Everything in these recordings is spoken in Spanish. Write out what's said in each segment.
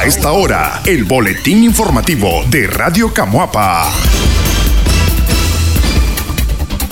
A esta hora, el boletín informativo de Radio Camuapa.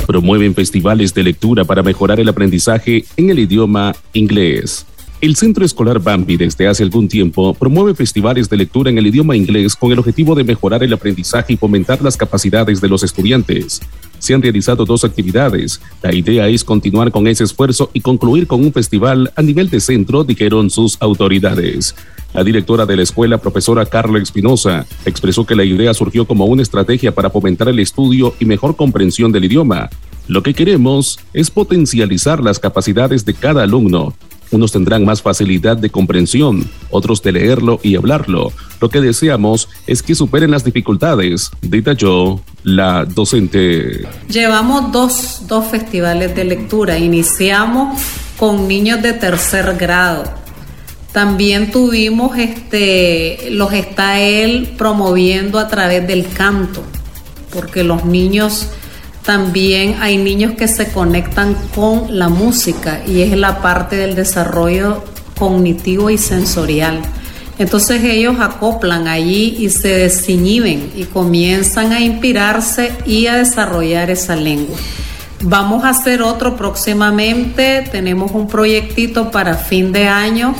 Promueven festivales de lectura para mejorar el aprendizaje en el idioma inglés. El Centro Escolar Bambi desde hace algún tiempo promueve festivales de lectura en el idioma inglés con el objetivo de mejorar el aprendizaje y fomentar las capacidades de los estudiantes. Se han realizado dos actividades. La idea es continuar con ese esfuerzo y concluir con un festival a nivel de centro, dijeron sus autoridades. La directora de la escuela, profesora Carla Espinosa, expresó que la idea surgió como una estrategia para fomentar el estudio y mejor comprensión del idioma. Lo que queremos es potencializar las capacidades de cada alumno unos tendrán más facilidad de comprensión, otros de leerlo y hablarlo. Lo que deseamos es que superen las dificultades, detalló la docente. Llevamos dos, dos festivales de lectura. Iniciamos con niños de tercer grado. También tuvimos este, los está él promoviendo a través del canto, porque los niños también hay niños que se conectan con la música y es la parte del desarrollo cognitivo y sensorial. Entonces ellos acoplan allí y se desinhiben y comienzan a inspirarse y a desarrollar esa lengua. Vamos a hacer otro próximamente, tenemos un proyectito para fin de año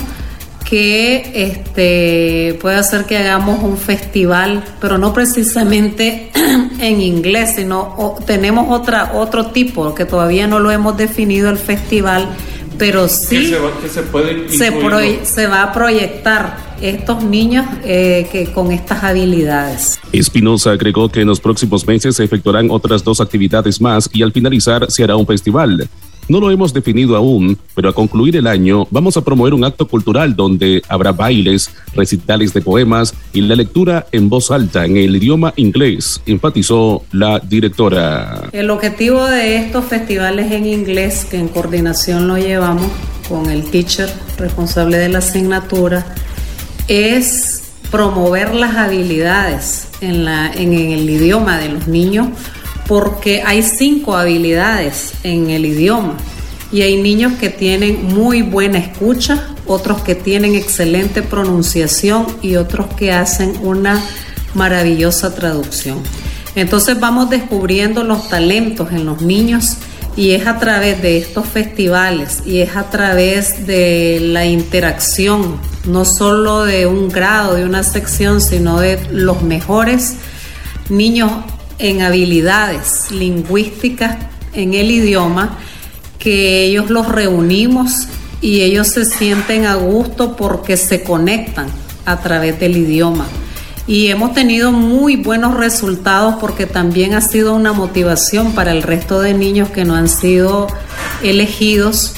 que este, puede hacer que hagamos un festival, pero no precisamente en inglés, sino tenemos otra, otro tipo que todavía no lo hemos definido el festival, pero sí se, puede se, va a proyectar estos niños eh, que con estas habilidades. Espinosa agregó que en los próximos meses se efectuarán otras dos actividades más y al finalizar se hará un festival. No lo hemos definido aún, pero a concluir el año vamos a promover un acto cultural donde habrá bailes, recitales de poemas y la lectura en voz alta en el idioma inglés, enfatizó la directora. El objetivo de estos festivales en inglés, que en coordinación lo llevamos con el teacher responsable de la asignatura, es promover las habilidades en, la, en el idioma de los niños porque hay cinco habilidades en el idioma y hay niños que tienen muy buena escucha, otros que tienen excelente pronunciación y otros que hacen una maravillosa traducción. Entonces vamos descubriendo los talentos en los niños y es a través de estos festivales y es a través de la interacción, no solo de un grado, de una sección, sino de los mejores niños en habilidades lingüísticas en el idioma, que ellos los reunimos y ellos se sienten a gusto porque se conectan a través del idioma. Y hemos tenido muy buenos resultados porque también ha sido una motivación para el resto de niños que no han sido elegidos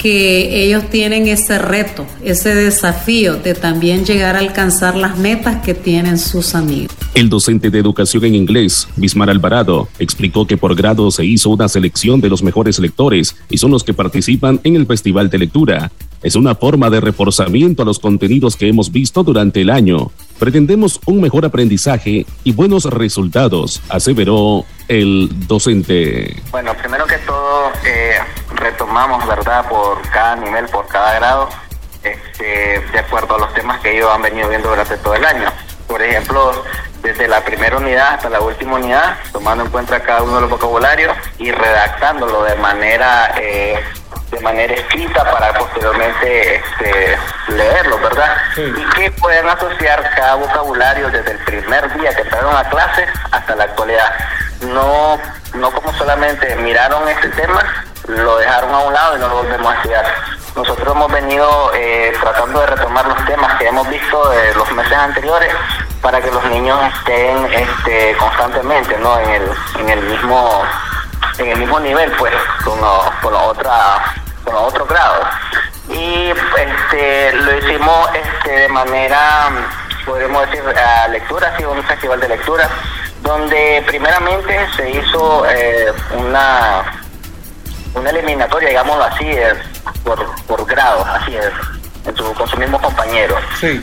que ellos tienen ese reto, ese desafío de también llegar a alcanzar las metas que tienen sus amigos. El docente de educación en inglés, Bismar Alvarado, explicó que por grado se hizo una selección de los mejores lectores y son los que participan en el Festival de Lectura. Es una forma de reforzamiento a los contenidos que hemos visto durante el año. Pretendemos un mejor aprendizaje y buenos resultados, aseveró el docente. Bueno, primero que todo, eh, retomamos, ¿verdad?, por cada nivel, por cada grado, este, de acuerdo a los temas que ellos han venido viendo durante todo el año. Por ejemplo, desde la primera unidad hasta la última unidad, tomando en cuenta cada uno de los vocabularios y redactándolo de manera eh, de manera escrita para posteriormente este, leerlo, ¿verdad? Y que pueden asociar cada vocabulario desde el primer día que entraron a clase hasta la actualidad. No, no como solamente miraron este tema, lo dejaron a un lado y no lo volvemos a estudiar. Nosotros hemos venido eh, tratando de retomar los temas que hemos visto de los meses anteriores para que los niños estén este, constantemente ¿no? en, el, en el mismo en el mismo nivel pues con, con otra con otro grado y este lo hicimos este de manera podemos decir a lectura ha un festival de lectura donde primeramente se hizo eh, una una eliminatoria, digámoslo así, es por, por grado, así es, con sus mismos compañeros. Sí.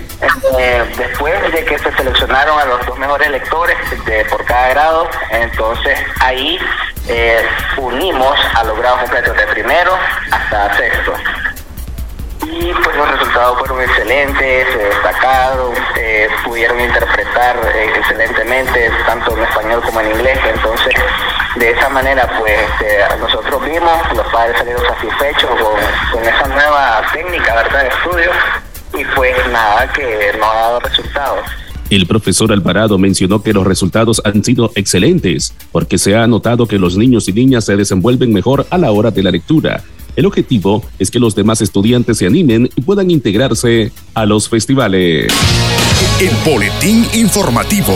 Eh, después de que se seleccionaron a los dos mejores lectores de, por cada grado, entonces ahí eh, unimos a los grados completos de primero hasta sexto. Y pues los resultados fueron excelentes, eh, destacados, eh, pudieron interpretar eh, excelentemente tanto en español como en inglés, entonces de esa manera pues este, nosotros vimos, los padres salieron satisfechos con, con esa nueva técnica de estudio y pues nada que no ha dado resultados. El profesor Alvarado mencionó que los resultados han sido excelentes porque se ha notado que los niños y niñas se desenvuelven mejor a la hora de la lectura. El objetivo es que los demás estudiantes se animen y puedan integrarse a los festivales. El boletín informativo.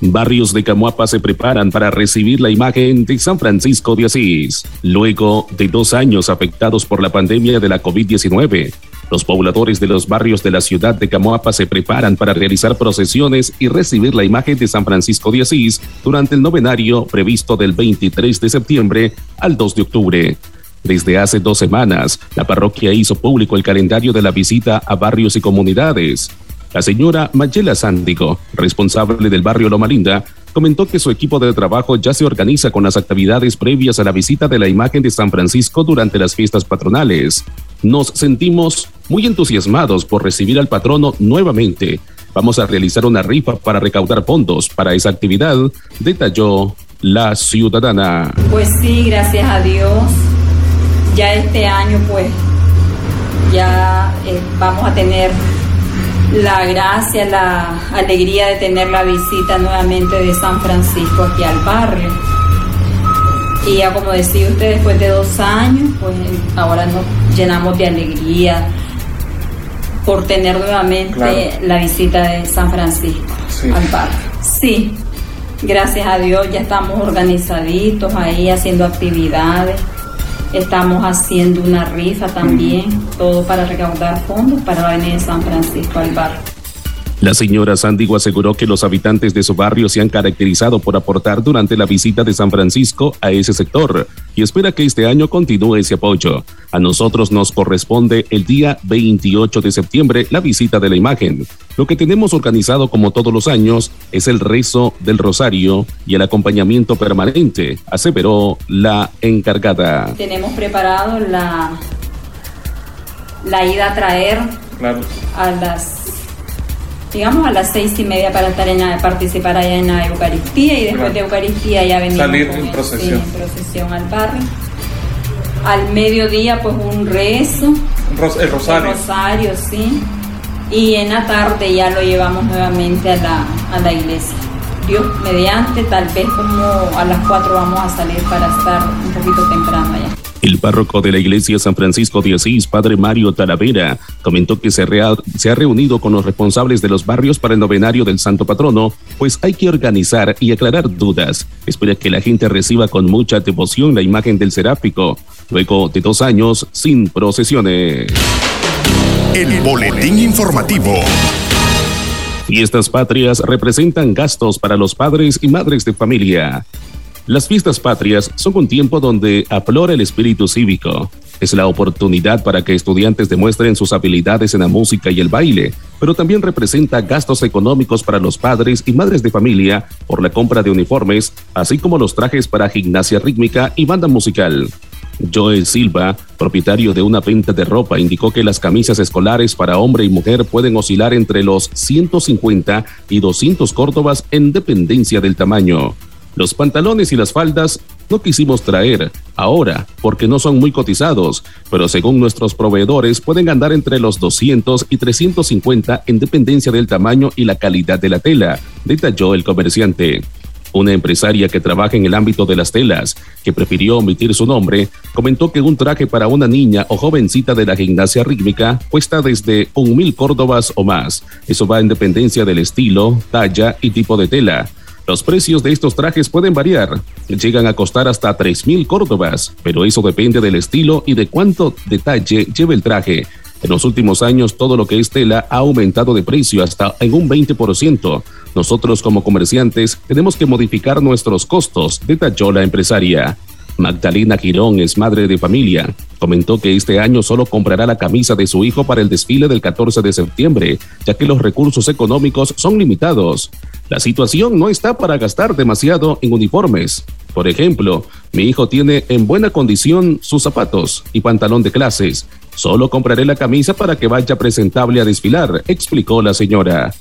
Barrios de Camuapa se preparan para recibir la imagen de San Francisco de Asís. Luego de dos años afectados por la pandemia de la COVID-19, los pobladores de los barrios de la ciudad de Camoapa se preparan para realizar procesiones y recibir la imagen de San Francisco de Asís durante el novenario previsto del 23 de septiembre al 2 de octubre. Desde hace dos semanas, la parroquia hizo público el calendario de la visita a barrios y comunidades. La señora Mayela Sándigo, responsable del barrio Loma Linda, comentó que su equipo de trabajo ya se organiza con las actividades previas a la visita de la imagen de San Francisco durante las fiestas patronales. Nos sentimos muy entusiasmados por recibir al patrono nuevamente. Vamos a realizar una rifa para recaudar fondos para esa actividad, detalló la ciudadana. Pues sí, gracias a Dios. Ya este año pues ya eh, vamos a tener la gracia, la alegría de tener la visita nuevamente de San Francisco aquí al barrio. Y ya como decía usted, después de dos años, pues ahora nos llenamos de alegría por tener nuevamente la visita de San Francisco al barrio. Sí, gracias a Dios ya estamos organizaditos ahí haciendo actividades. Estamos haciendo una rifa también, todo para recaudar fondos para la Avenida de San Francisco al barrio. La señora Sandigo aseguró que los habitantes de su barrio se han caracterizado por aportar durante la visita de San Francisco a ese sector y espera que este año continúe ese apoyo. A nosotros nos corresponde el día 28 de septiembre la visita de la imagen. Lo que tenemos organizado como todos los años es el rezo del rosario y el acompañamiento permanente, aseveró la encargada. Tenemos preparado la, la ida a traer a las digamos a las seis y media para estar en participar allá en la Eucaristía y después de Eucaristía ya venimos salir en procesión. en procesión al barrio. Al mediodía pues un rezo. el rosario. El rosario, sí. Y en la tarde ya lo llevamos nuevamente a la, a la iglesia. Dios mediante, tal vez como a las cuatro vamos a salir para estar un poquito temprano allá. El párroco de la iglesia San Francisco de Asís, padre Mario Talavera, comentó que se, se, ha reunido con los responsables de los barrios para el novenario del Santo Patrono, pues hay que organizar y aclarar dudas. Espera que la gente reciba con mucha devoción la imagen del seráfico, luego de dos años sin procesiones. El boletín informativo. Fiestas patrias representan gastos para los padres y madres de familia. Las fiestas patrias son un tiempo donde aflora el espíritu cívico. Es la oportunidad para que estudiantes demuestren sus habilidades en la música y el baile, pero también representa gastos económicos para los padres y madres de familia por la compra de uniformes, así como los trajes para gimnasia rítmica y banda musical. Joel Silva, propietario de una venta de ropa, indicó que las camisas escolares para hombre y mujer pueden oscilar entre los 150 y 200 córdobas en dependencia del tamaño. Los pantalones y las faldas no quisimos traer ahora porque no son muy cotizados, pero según nuestros proveedores pueden andar entre los 200 y 350 en dependencia del tamaño y la calidad de la tela, detalló el comerciante. Una empresaria que trabaja en el ámbito de las telas, que prefirió omitir su nombre, comentó que un traje para una niña o jovencita de la gimnasia rítmica cuesta desde un mil córdobas o más. Eso va en dependencia del estilo, talla y tipo de tela. Los precios de estos trajes pueden variar. Llegan a costar hasta 3.000 córdobas, pero eso depende del estilo y de cuánto detalle lleve el traje. En los últimos años, todo lo que es tela ha aumentado de precio hasta en un 20%. Nosotros como comerciantes tenemos que modificar nuestros costos, detalló la empresaria. Magdalena Girón es madre de familia. Comentó que este año solo comprará la camisa de su hijo para el desfile del 14 de septiembre, ya que los recursos económicos son limitados. La situación no está para gastar demasiado en uniformes. Por ejemplo, mi hijo tiene en buena condición sus zapatos y pantalón de clases. Solo compraré la camisa para que vaya presentable a desfilar, explicó la señora.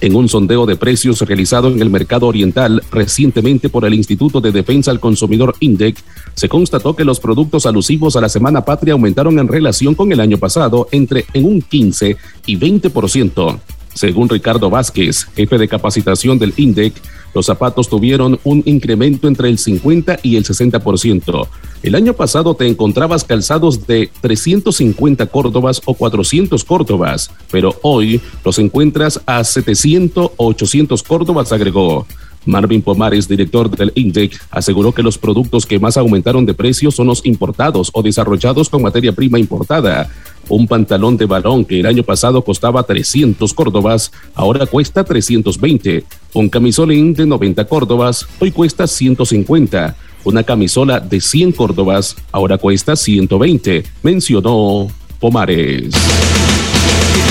En un sondeo de precios realizado en el mercado oriental recientemente por el Instituto de Defensa al Consumidor INDEC, se constató que los productos alusivos a la Semana Patria aumentaron en relación con el año pasado entre en un 15 y 20%. Según Ricardo Vázquez, jefe de capacitación del INDEC, los zapatos tuvieron un incremento entre el 50 y el 60%. El año pasado te encontrabas calzados de 350 córdobas o 400 córdobas, pero hoy los encuentras a 700 o 800 córdobas, agregó. Marvin Pomares, director del INDEC, aseguró que los productos que más aumentaron de precio son los importados o desarrollados con materia prima importada. Un pantalón de varón que el año pasado costaba 300 córdobas, ahora cuesta 320. Un camisolín de 90 córdobas, hoy cuesta 150. Una camisola de 100 córdobas, ahora cuesta 120, mencionó Pomares.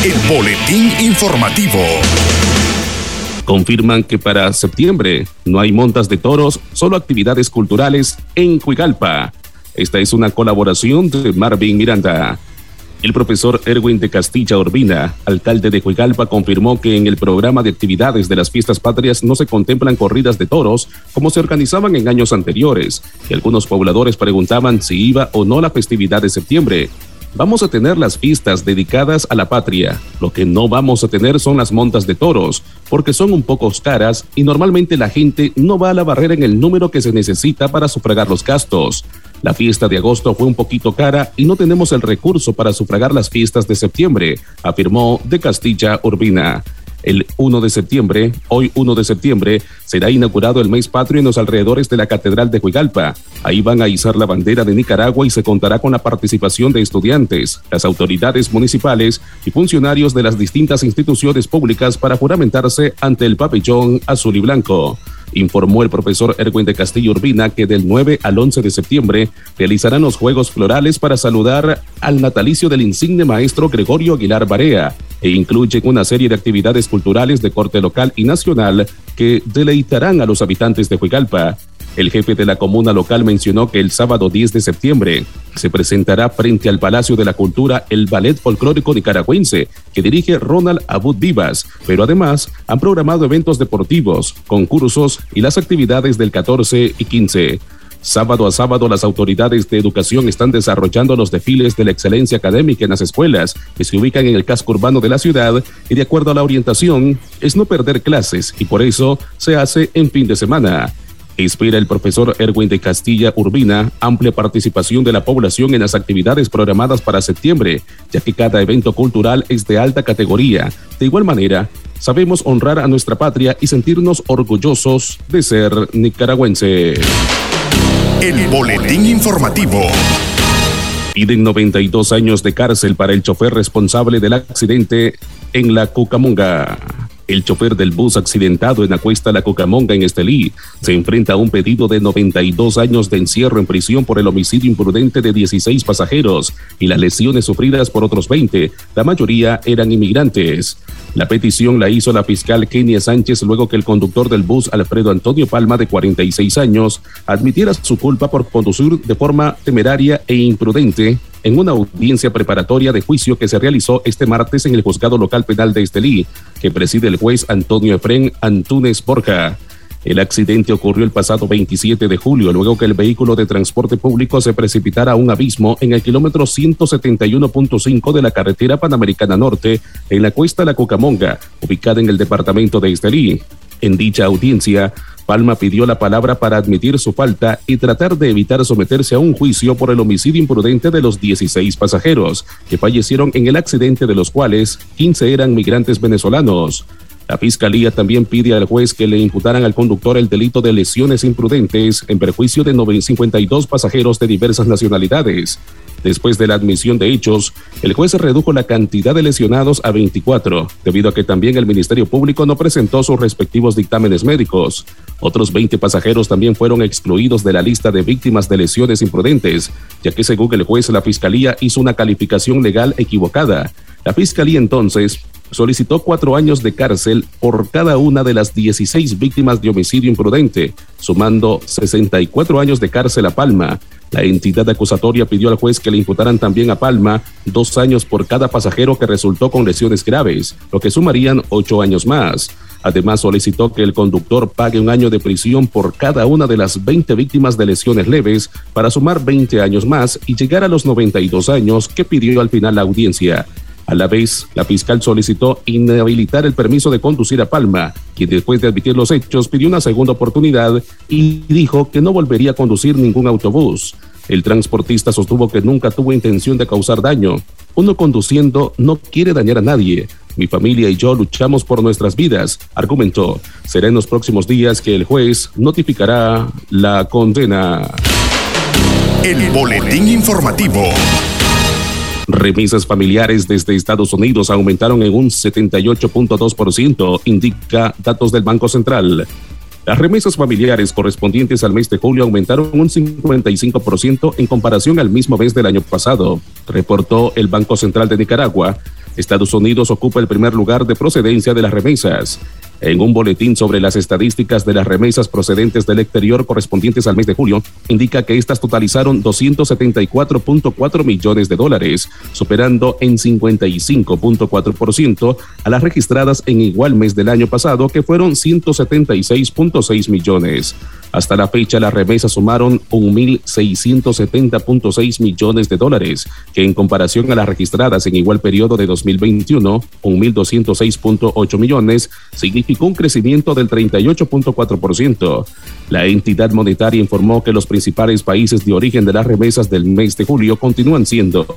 El boletín informativo confirman que para septiembre no hay montas de toros, solo actividades culturales en Cuigalpa. Esta es una colaboración de Marvin Miranda. El profesor Erwin de Castilla Urbina, alcalde de Cuigalpa, confirmó que en el programa de actividades de las fiestas patrias no se contemplan corridas de toros como se organizaban en años anteriores, y algunos pobladores preguntaban si iba o no la festividad de septiembre. Vamos a tener las fiestas dedicadas a la patria. Lo que no vamos a tener son las montas de toros, porque son un poco caras y normalmente la gente no va a la barrera en el número que se necesita para sufragar los gastos. La fiesta de agosto fue un poquito cara y no tenemos el recurso para sufragar las fiestas de septiembre, afirmó de Castilla Urbina. El 1 de septiembre, hoy 1 de septiembre, será inaugurado el mes patrio en los alrededores de la Catedral de Huigalpa. Ahí van a izar la bandera de Nicaragua y se contará con la participación de estudiantes, las autoridades municipales y funcionarios de las distintas instituciones públicas para juramentarse ante el pabellón azul y blanco informó el profesor Erwin de Castillo Urbina que del 9 al 11 de septiembre realizarán los Juegos Florales para saludar al natalicio del insigne maestro Gregorio Aguilar Barea e incluyen una serie de actividades culturales de corte local y nacional que deleitarán a los habitantes de Huigalpa. El jefe de la comuna local mencionó que el sábado 10 de septiembre se presentará frente al Palacio de la Cultura el Ballet Folclórico Nicaragüense que dirige Ronald Abud Vivas, pero además han programado eventos deportivos, concursos y las actividades del 14 y 15. Sábado a sábado, las autoridades de educación están desarrollando los desfiles de la excelencia académica en las escuelas que se ubican en el casco urbano de la ciudad y de acuerdo a la orientación es no perder clases y por eso se hace en fin de semana. Espera el profesor Erwin de Castilla Urbina amplia participación de la población en las actividades programadas para septiembre, ya que cada evento cultural es de alta categoría. De igual manera, sabemos honrar a nuestra patria y sentirnos orgullosos de ser nicaragüense. El boletín informativo. Piden 92 años de cárcel para el chofer responsable del accidente en la Cucamonga. El chofer del bus accidentado en Acuesta La Cocamonga en Estelí se enfrenta a un pedido de 92 años de encierro en prisión por el homicidio imprudente de 16 pasajeros y las lesiones sufridas por otros 20. La mayoría eran inmigrantes. La petición la hizo la fiscal Kenia Sánchez luego que el conductor del bus, Alfredo Antonio Palma, de 46 años, admitiera su culpa por conducir de forma temeraria e imprudente en una audiencia preparatoria de juicio que se realizó este martes en el juzgado local penal de Estelí, que preside el juez Antonio Efren Antúnez Borja. El accidente ocurrió el pasado 27 de julio, luego que el vehículo de transporte público se precipitara a un abismo en el kilómetro 171.5 de la carretera Panamericana Norte, en la cuesta La Cucamonga, ubicada en el departamento de Estelí. En dicha audiencia, Palma pidió la palabra para admitir su falta y tratar de evitar someterse a un juicio por el homicidio imprudente de los 16 pasajeros que fallecieron en el accidente de los cuales 15 eran migrantes venezolanos. La fiscalía también pide al juez que le imputaran al conductor el delito de lesiones imprudentes en perjuicio de 52 pasajeros de diversas nacionalidades. Después de la admisión de hechos, el juez redujo la cantidad de lesionados a 24, debido a que también el Ministerio Público no presentó sus respectivos dictámenes médicos. Otros 20 pasajeros también fueron excluidos de la lista de víctimas de lesiones imprudentes, ya que según el juez la Fiscalía hizo una calificación legal equivocada. La Fiscalía entonces solicitó cuatro años de cárcel por cada una de las 16 víctimas de homicidio imprudente, sumando 64 años de cárcel a Palma. La entidad acusatoria pidió al juez que le imputaran también a Palma dos años por cada pasajero que resultó con lesiones graves, lo que sumarían ocho años más. Además, solicitó que el conductor pague un año de prisión por cada una de las 20 víctimas de lesiones leves para sumar 20 años más y llegar a los 92 años que pidió al final la audiencia. A la vez, la fiscal solicitó inhabilitar el permiso de conducir a Palma, quien después de admitir los hechos pidió una segunda oportunidad y dijo que no volvería a conducir ningún autobús. El transportista sostuvo que nunca tuvo intención de causar daño. Uno conduciendo no quiere dañar a nadie. Mi familia y yo luchamos por nuestras vidas, argumentó. Será en los próximos días que el juez notificará la condena. El boletín informativo. Remisas familiares desde Estados Unidos aumentaron en un 78.2%, indica datos del Banco Central. Las remesas familiares correspondientes al mes de julio aumentaron un 55% en comparación al mismo mes del año pasado, reportó el Banco Central de Nicaragua. Estados Unidos ocupa el primer lugar de procedencia de las remesas. En un boletín sobre las estadísticas de las remesas procedentes del exterior correspondientes al mes de julio, indica que estas totalizaron 274.4 millones de dólares, superando en 55.4% a las registradas en igual mes del año pasado, que fueron 176.6 millones. Hasta la fecha, las remesas sumaron 1.670.6 millones de dólares, que en comparación a las registradas en igual periodo de 2021, 1.206.8 millones, significó un crecimiento del 38.4%. La entidad monetaria informó que los principales países de origen de las remesas del mes de julio continúan siendo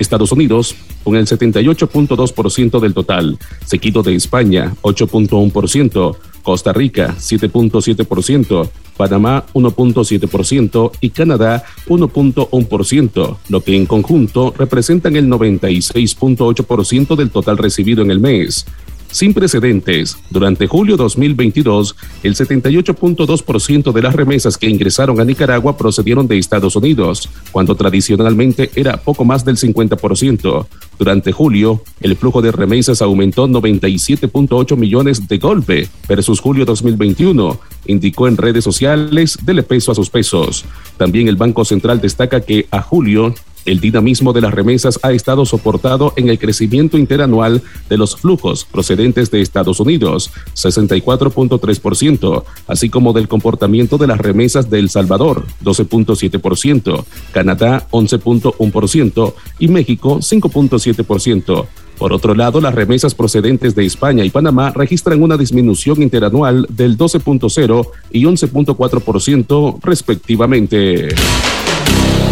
Estados Unidos, con el 78.2% del total, seguido de España, 8.1%, Costa Rica 7.7%, Panamá 1.7% y Canadá 1.1%, lo que en conjunto representan el 96.8% del total recibido en el mes sin precedentes. Durante julio 2022, el 78.2% de las remesas que ingresaron a Nicaragua procedieron de Estados Unidos, cuando tradicionalmente era poco más del 50%. Durante julio, el flujo de remesas aumentó 97.8 millones de golpe versus julio 2021, indicó en redes sociales del peso a sus pesos. También el Banco Central destaca que a julio el dinamismo de las remesas ha estado soportado en el crecimiento interanual de los flujos procedentes de Estados Unidos, 64.3%, así como del comportamiento de las remesas de El Salvador, 12.7%, Canadá, 11.1% y México, 5.7%. Por otro lado, las remesas procedentes de España y Panamá registran una disminución interanual del 12.0 y 11.4% respectivamente.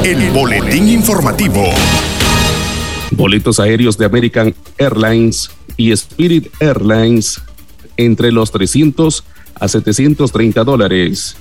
El boletín informativo. Boletos aéreos de American Airlines y Spirit Airlines entre los 300 a 730 dólares.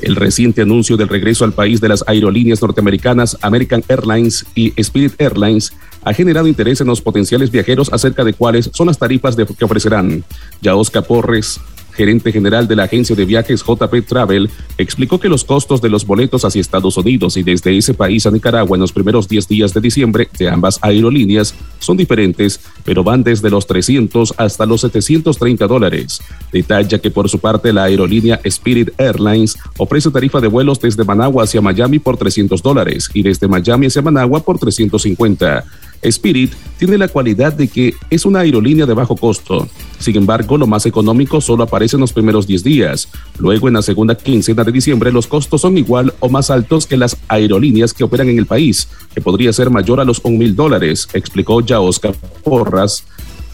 El reciente anuncio del regreso al país de las aerolíneas norteamericanas American Airlines y Spirit Airlines ha generado interés en los potenciales viajeros acerca de cuáles son las tarifas que ofrecerán. Ya Oscar Porres, gerente general de la agencia de viajes JP Travel, explicó que los costos de los boletos hacia Estados Unidos y desde ese país a Nicaragua en los primeros 10 días de diciembre de ambas aerolíneas son diferentes, pero van desde los 300 hasta los 730 dólares. Detalla que por su parte la aerolínea Spirit Airlines ofrece tarifa de vuelos desde Managua hacia Miami por 300 dólares y desde Miami hacia Managua por 350. Spirit tiene la cualidad de que es una aerolínea de bajo costo. Sin embargo, lo más económico solo aparece en los primeros 10 días. Luego, en la segunda quincena de diciembre, los costos son igual o más altos que las aerolíneas que operan en el país, que podría ser mayor a los un mil dólares, explicó ya Oscar Porras,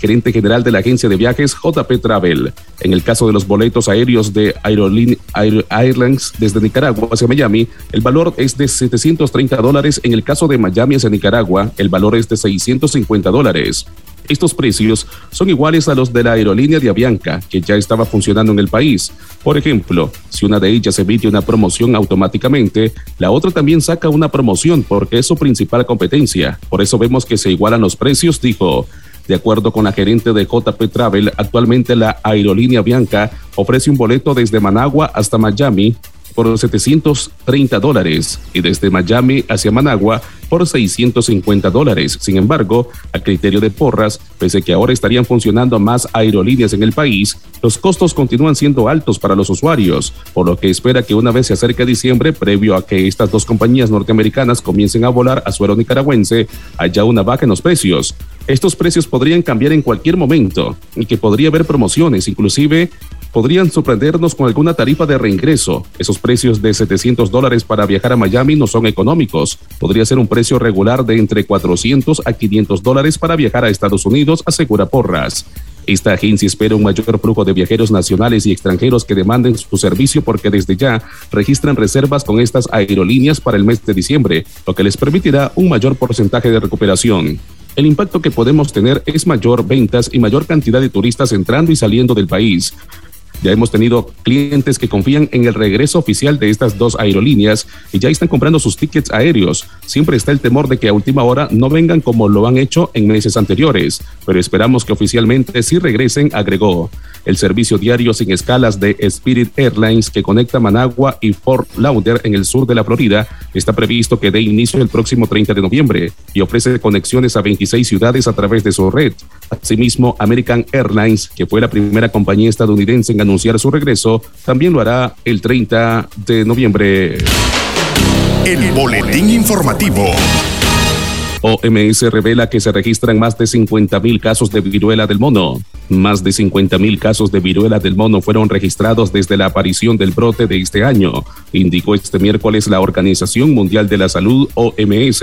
gerente general de la agencia de viajes JP Travel. En el caso de los boletos aéreos de Airlines desde Nicaragua hacia Miami, el valor es de 730 dólares. En el caso de Miami hacia Nicaragua, el valor es de 650 dólares. Estos precios son iguales a los de la aerolínea de Avianca, que ya estaba funcionando en el país. Por ejemplo, si una de ellas emite una promoción automáticamente, la otra también saca una promoción porque es su principal competencia. Por eso vemos que se igualan los precios, dijo. De acuerdo con la gerente de JP Travel, actualmente la aerolínea Bianca ofrece un boleto desde Managua hasta Miami por 730 dólares y desde Miami hacia Managua por 650 dólares. Sin embargo, a criterio de Porras, pese que ahora estarían funcionando más aerolíneas en el país, los costos continúan siendo altos para los usuarios, por lo que espera que una vez se acerque diciembre, previo a que estas dos compañías norteamericanas comiencen a volar a suelo nicaragüense, haya una baja en los precios. Estos precios podrían cambiar en cualquier momento y que podría haber promociones, inclusive podrían sorprendernos con alguna tarifa de reingreso. Esos precios de 700 dólares para viajar a Miami no son económicos. Podría ser un precio regular de entre 400 a 500 dólares para viajar a Estados Unidos, asegura Porras. Esta agencia espera un mayor flujo de viajeros nacionales y extranjeros que demanden su servicio porque desde ya registran reservas con estas aerolíneas para el mes de diciembre, lo que les permitirá un mayor porcentaje de recuperación. El impacto que podemos tener es mayor ventas y mayor cantidad de turistas entrando y saliendo del país. Ya hemos tenido clientes que confían en el regreso oficial de estas dos aerolíneas y ya están comprando sus tickets aéreos. Siempre está el temor de que a última hora no vengan como lo han hecho en meses anteriores, pero esperamos que oficialmente sí regresen, agregó. El servicio diario sin escalas de Spirit Airlines que conecta Managua y Fort Lauderdale en el sur de la Florida está previsto que dé inicio el próximo 30 de noviembre y ofrece conexiones a 26 ciudades a través de su red. Asimismo, American Airlines, que fue la primera compañía estadounidense en anunciar su regreso, también lo hará el 30 de noviembre. El boletín informativo. OMS revela que se registran más de 50 mil casos de viruela del mono. Más de 50 mil casos de viruela del mono fueron registrados desde la aparición del brote de este año, indicó este miércoles la Organización Mundial de la Salud, OMS.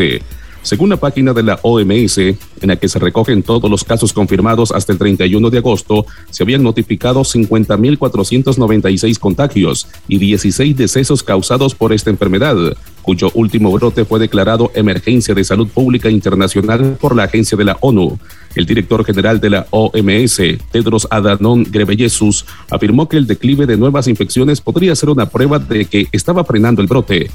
Según la página de la OMS, en la que se recogen todos los casos confirmados hasta el 31 de agosto, se habían notificado 50.496 contagios y 16 decesos causados por esta enfermedad, cuyo último brote fue declarado emergencia de salud pública internacional por la agencia de la ONU. El director general de la OMS, Tedros Adhanom Ghebreyesus, afirmó que el declive de nuevas infecciones podría ser una prueba de que estaba frenando el brote.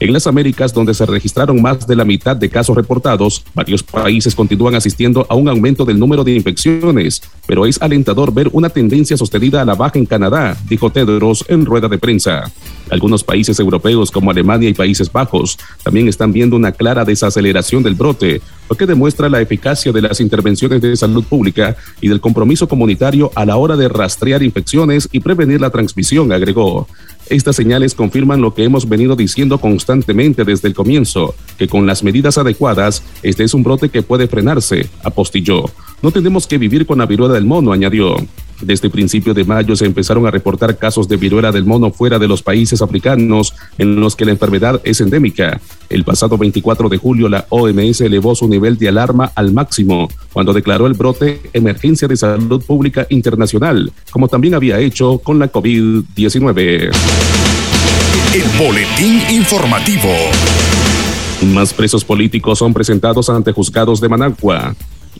En las Américas, donde se registraron más de la mitad de casos reportados, varios países continúan asistiendo a un aumento del número de infecciones, pero es alentador ver una tendencia sostenida a la baja en Canadá, dijo Tedros en rueda de prensa. Algunos países europeos como Alemania y Países Bajos también están viendo una clara desaceleración del brote, lo que demuestra la eficacia de las intervenciones de salud pública y del compromiso comunitario a la hora de rastrear infecciones y prevenir la transmisión, agregó. Estas señales confirman lo que hemos venido diciendo constantemente desde el comienzo, que con las medidas adecuadas, este es un brote que puede frenarse, apostilló. No tenemos que vivir con la viruela del mono, añadió. Desde principio de mayo se empezaron a reportar casos de viruela del mono fuera de los países africanos en los que la enfermedad es endémica. El pasado 24 de julio la OMS elevó su nivel de alarma al máximo cuando declaró el brote emergencia de salud pública internacional, como también había hecho con la COVID-19. El boletín informativo. Más presos políticos son presentados ante juzgados de Managua.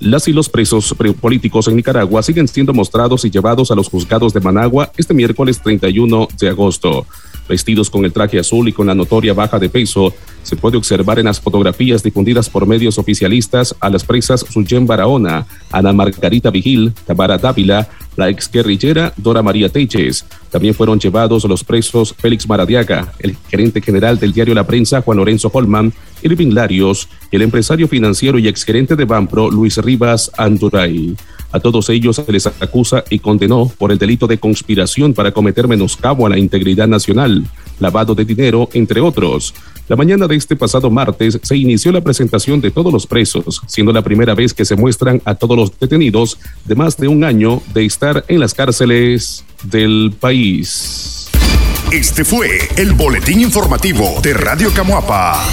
Las y los presos políticos en Nicaragua siguen siendo mostrados y llevados a los juzgados de Managua este miércoles 31 de agosto. Vestidos con el traje azul y con la notoria baja de peso, se puede observar en las fotografías difundidas por medios oficialistas a las presas Suyen Barahona, Ana Margarita Vigil, Tabara Dávila, la ex guerrillera Dora María Teiches. También fueron llevados los presos Félix Maradiaga, el gerente general del diario La Prensa Juan Lorenzo Holman, Irving Larios el empresario financiero y exgerente de Bampro Luis Rivas Anduray. A todos ellos se les acusa y condenó por el delito de conspiración para cometer menoscabo a la integridad nacional, lavado de dinero, entre otros. La mañana de este pasado martes se inició la presentación de todos los presos, siendo la primera vez que se muestran a todos los detenidos de más de un año de estar en las cárceles del país. Este fue el boletín informativo de Radio Camuapa.